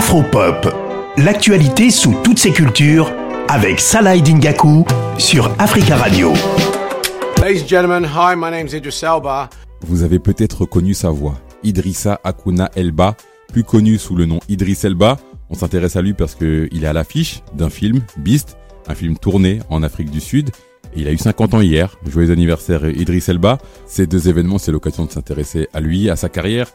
Afropop, l'actualité sous toutes ses cultures avec Salah Dingaku sur Africa Radio. Ladies and gentlemen, hi, my name is Idris Elba. Vous avez peut-être reconnu sa voix, Idrissa Akuna Elba, plus connu sous le nom Idris Elba. On s'intéresse à lui parce qu'il est à l'affiche d'un film, Beast, un film tourné en Afrique du Sud. Il a eu 50 ans hier. Joyeux anniversaire Idris Elba. Ces deux événements, c'est l'occasion de s'intéresser à lui, à sa carrière.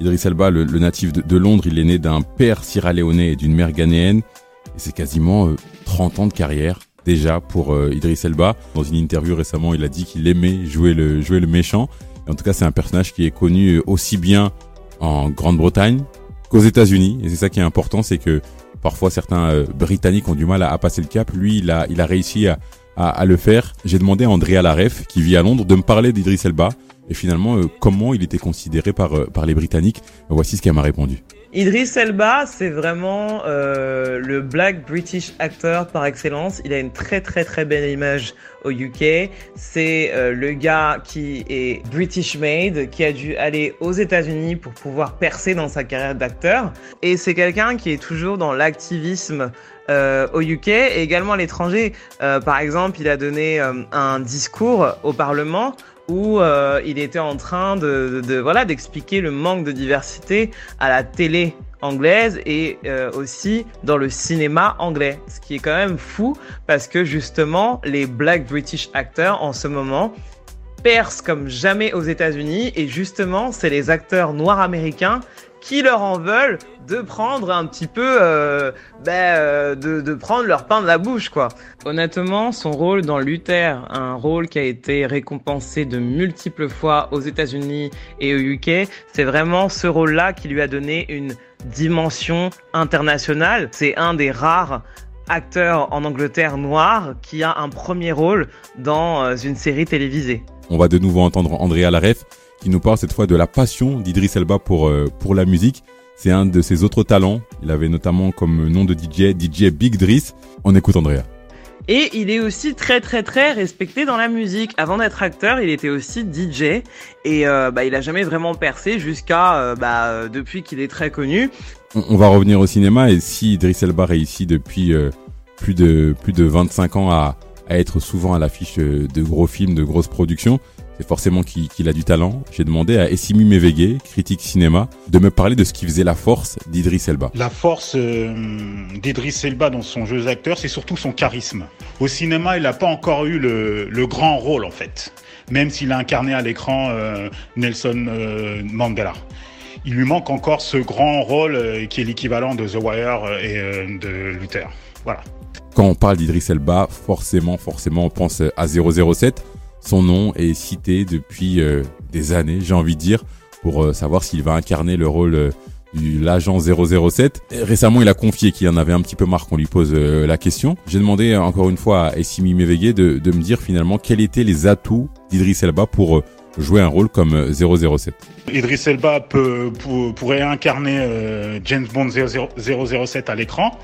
Idriss Elba, le, natif de, Londres, il est né d'un père sierra-léonais et d'une mère ghanéenne. Et c'est quasiment 30 euh, ans de carrière déjà pour euh, Idriss Elba. Dans une interview récemment, il a dit qu'il aimait jouer le, jouer le méchant. en tout cas, c'est un personnage qui est connu aussi bien en Grande-Bretagne qu'aux États-Unis. Et c'est ça qui est important, c'est que parfois certains euh, Britanniques ont du mal à, passer le cap. Lui, il a, il a réussi à, à, le faire. J'ai demandé à Andrea Laref, qui vit à Londres, de me parler d'Idriss Elba et finalement euh, comment il était considéré par, euh, par les Britanniques? Voici ce qu'elle m'a répondu. Idris Elba, c'est vraiment euh, le black British actor par excellence. Il a une très très très belle image au UK. C'est le gars qui est British made, qui a dû aller aux États-Unis pour pouvoir percer dans sa carrière d'acteur. Et c'est quelqu'un qui est toujours dans l'activisme au UK et également à l'étranger. par exemple, il a donné un discours au Parlement où euh, il était en train de, voilà d'expliquer le manque de diversité à la télé anglaise et euh, aussi dans le cinéma anglais. Ce qui est quand même fou parce que justement les Black British actors en ce moment percent comme jamais aux États-Unis et justement c'est les acteurs noirs américains qui leur en veulent de prendre un petit peu, euh, ben, euh, de, de, prendre leur pain de la bouche, quoi. Honnêtement, son rôle dans Luther, un rôle qui a été récompensé de multiples fois aux États-Unis et au UK, c'est vraiment ce rôle-là qui lui a donné une dimension internationale. C'est un des rares acteurs en Angleterre noir qui a un premier rôle dans euh, une série télévisée. On va de nouveau entendre Andrea Laref qui nous parle cette fois de la passion d'Idriss Elba pour, euh, pour la musique. C'est un de ses autres talents. Il avait notamment comme nom de DJ DJ Big Driss. On écoute Andrea. Et il est aussi très très très respecté dans la musique. Avant d'être acteur, il était aussi DJ et euh, bah, il a jamais vraiment percé jusqu'à euh, bah, depuis qu'il est très connu. On, va revenir au cinéma et si Idriss Elba réussit depuis plus de plus de 25 ans à, à être souvent à l'affiche de gros films, de grosses productions, c'est forcément qu'il a du talent. J'ai demandé à Essimi Mevege, critique cinéma, de me parler de ce qui faisait la force d'Idriss Elba. La force euh, d'Idriss Elba dans son jeu d'acteur, c'est surtout son charisme. Au cinéma, il n'a pas encore eu le, grand rôle en fait, même s'il a incarné à l'écran euh, Nelson euh, Mandela. Il lui manque encore ce grand rôle qui est l'équivalent de The Wire et de Luther. Voilà. Quand on parle d'Idriss Elba, forcément, forcément, on pense à 007. Son nom est cité depuis euh, des années, j'ai envie de dire, pour euh, savoir s'il va incarner le rôle euh, de l'agent 007. récemment, il a confié qu'il en avait un petit peu marre qu'on lui pose la question. J'ai demandé encore une fois à Essimi Mevege de, me dire finalement quels étaient les atouts d'Idriss Elba pour jouer un rôle comme 007. Idriss Elba peut, pourrait incarner James Bond 007 à l'écran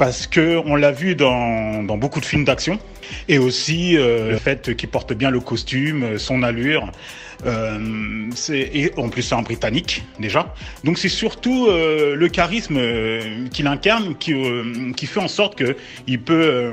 parce que on l'a vu dans, beaucoup de films d'action et aussi euh, le fait qu'il porte bien le costume, son allure. Euh, et en plus c'est un britannique déjà. Donc c'est surtout euh, le charisme euh, qu'il incarne qui, euh, qui fait en sorte que il peut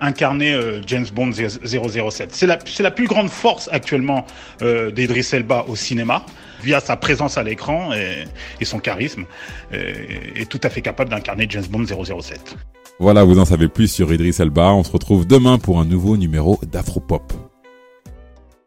incarner James Bond 007. C'est la, plus grande force actuellement d'Idris Elba au cinéma via sa présence à l'écran et, son charisme, est tout à fait capable d'incarner James Bond 007. Voilà, vous en savez plus sur Idriss Elba. On se retrouve demain pour un nouveau numéro d'Afropop.